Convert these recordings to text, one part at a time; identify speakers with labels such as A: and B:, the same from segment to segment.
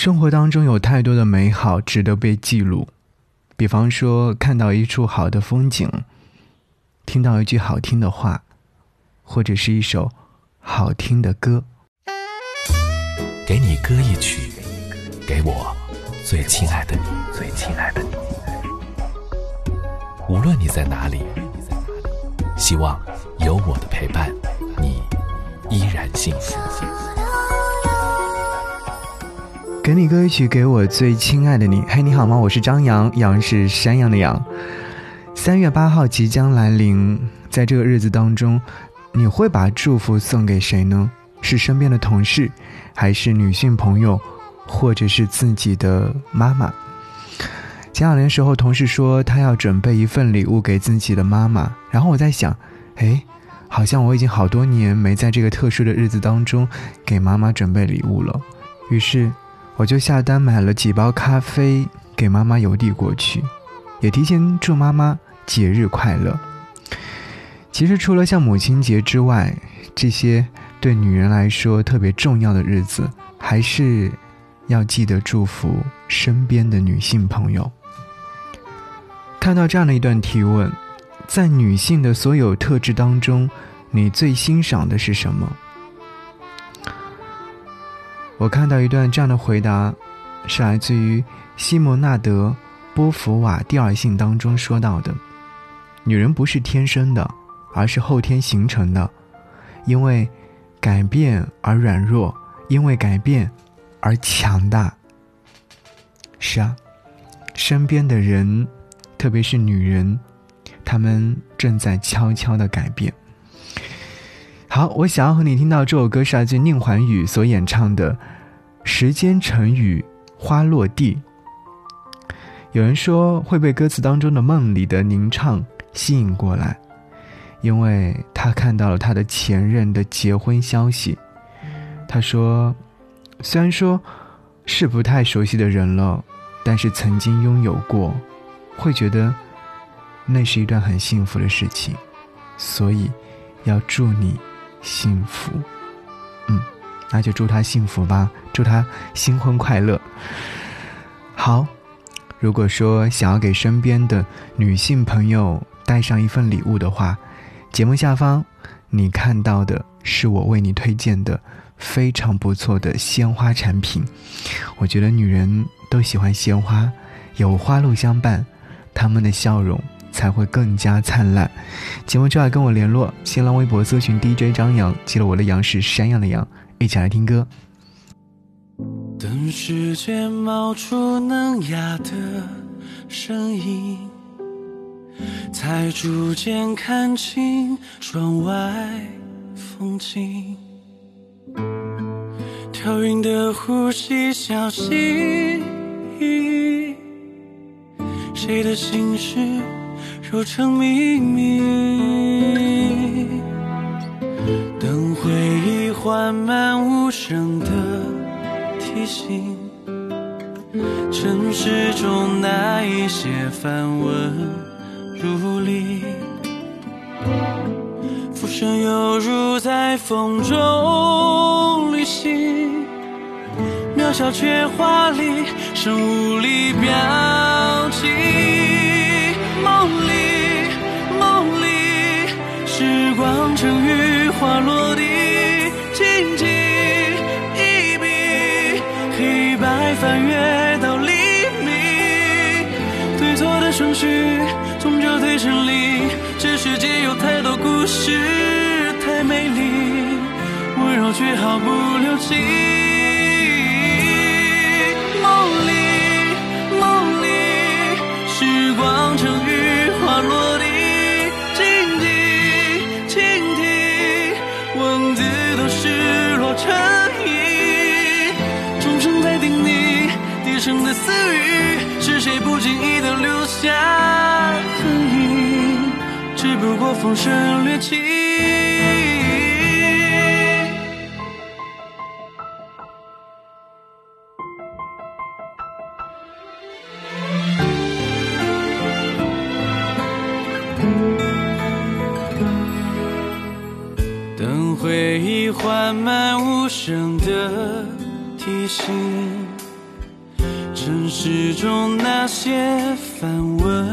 A: 生活当中有太多的美好值得被记录，比方说看到一处好的风景，听到一句好听的话，或者是一首好听的歌。
B: 给你歌一曲，给我最亲爱的你，最亲爱的你。无论你在哪里，希望有我的陪伴，你依然幸福。
A: 给你歌曲，给我最亲爱的你。嘿，你好吗？我是张扬，杨是山羊的羊。三月八号即将来临，在这个日子当中，你会把祝福送给谁呢？是身边的同事，还是女性朋友，或者是自己的妈妈？前两年时候，同事说他要准备一份礼物给自己的妈妈，然后我在想，哎，好像我已经好多年没在这个特殊的日子当中给妈妈准备礼物了，于是。我就下单买了几包咖啡给妈妈邮递过去，也提前祝妈妈节日快乐。其实除了像母亲节之外，这些对女人来说特别重要的日子，还是要记得祝福身边的女性朋友。看到这样的一段提问，在女性的所有特质当中，你最欣赏的是什么？我看到一段这样的回答，是来自于西蒙纳德·波伏瓦第二性当中说到的：“女人不是天生的，而是后天形成的，因为改变而软弱，因为改变而强大。”是啊，身边的人，特别是女人，她们正在悄悄的改变。好，我想要和你听到这首歌是来自宁桓宇所演唱的《时间成雨花落地》。有人说会被歌词当中的梦里的吟唱吸引过来，因为他看到了他的前任的结婚消息。他说：“虽然说是不太熟悉的人了，但是曾经拥有过，会觉得那是一段很幸福的事情，所以要祝你。”幸福，嗯，那就祝他幸福吧，祝他新婚快乐。好，如果说想要给身边的女性朋友带上一份礼物的话，节目下方你看到的是我为你推荐的非常不错的鲜花产品。我觉得女人都喜欢鲜花，有花露相伴，她们的笑容。才会更加灿烂。节目之外跟我联络，新浪微博搜寻 DJ 张扬，记得我的杨是山羊的羊，一起来听歌。
C: 等时间冒出嫩芽的声音，才逐渐看清窗外风景。调匀的呼吸，小心翼翼，谁的心事？揉成秘密，等回忆缓慢无声的提醒，城市中那一些繁文缛理，浮生犹如在风中旅行，渺小却华丽，生无力表情。成雨，花落地，轻轻一笔，黑白翻阅到黎明。对错的顺序，终究推成理。这世界有太多故事，太美丽，温柔却毫不留情。梦里的私语，是谁不经意的留下痕影？只不过风声掠起。等回忆缓慢无声的提醒。城市中那些繁文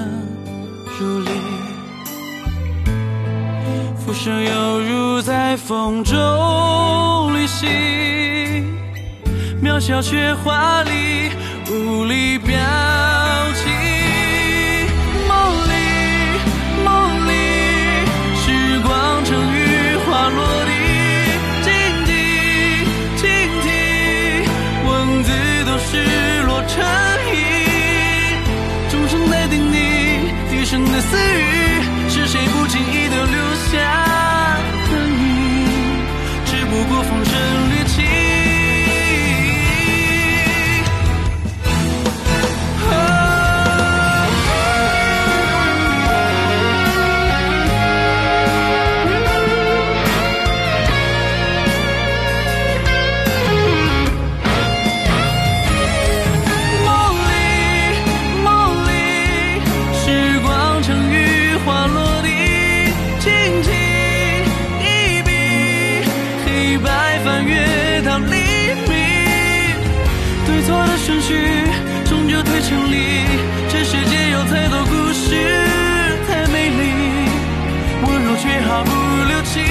C: 缛礼，浮生犹如在风中旅行，渺小却华丽，无力表对错的顺序，终究推成理。这世界有太多故事，太美丽，温柔却毫不留情。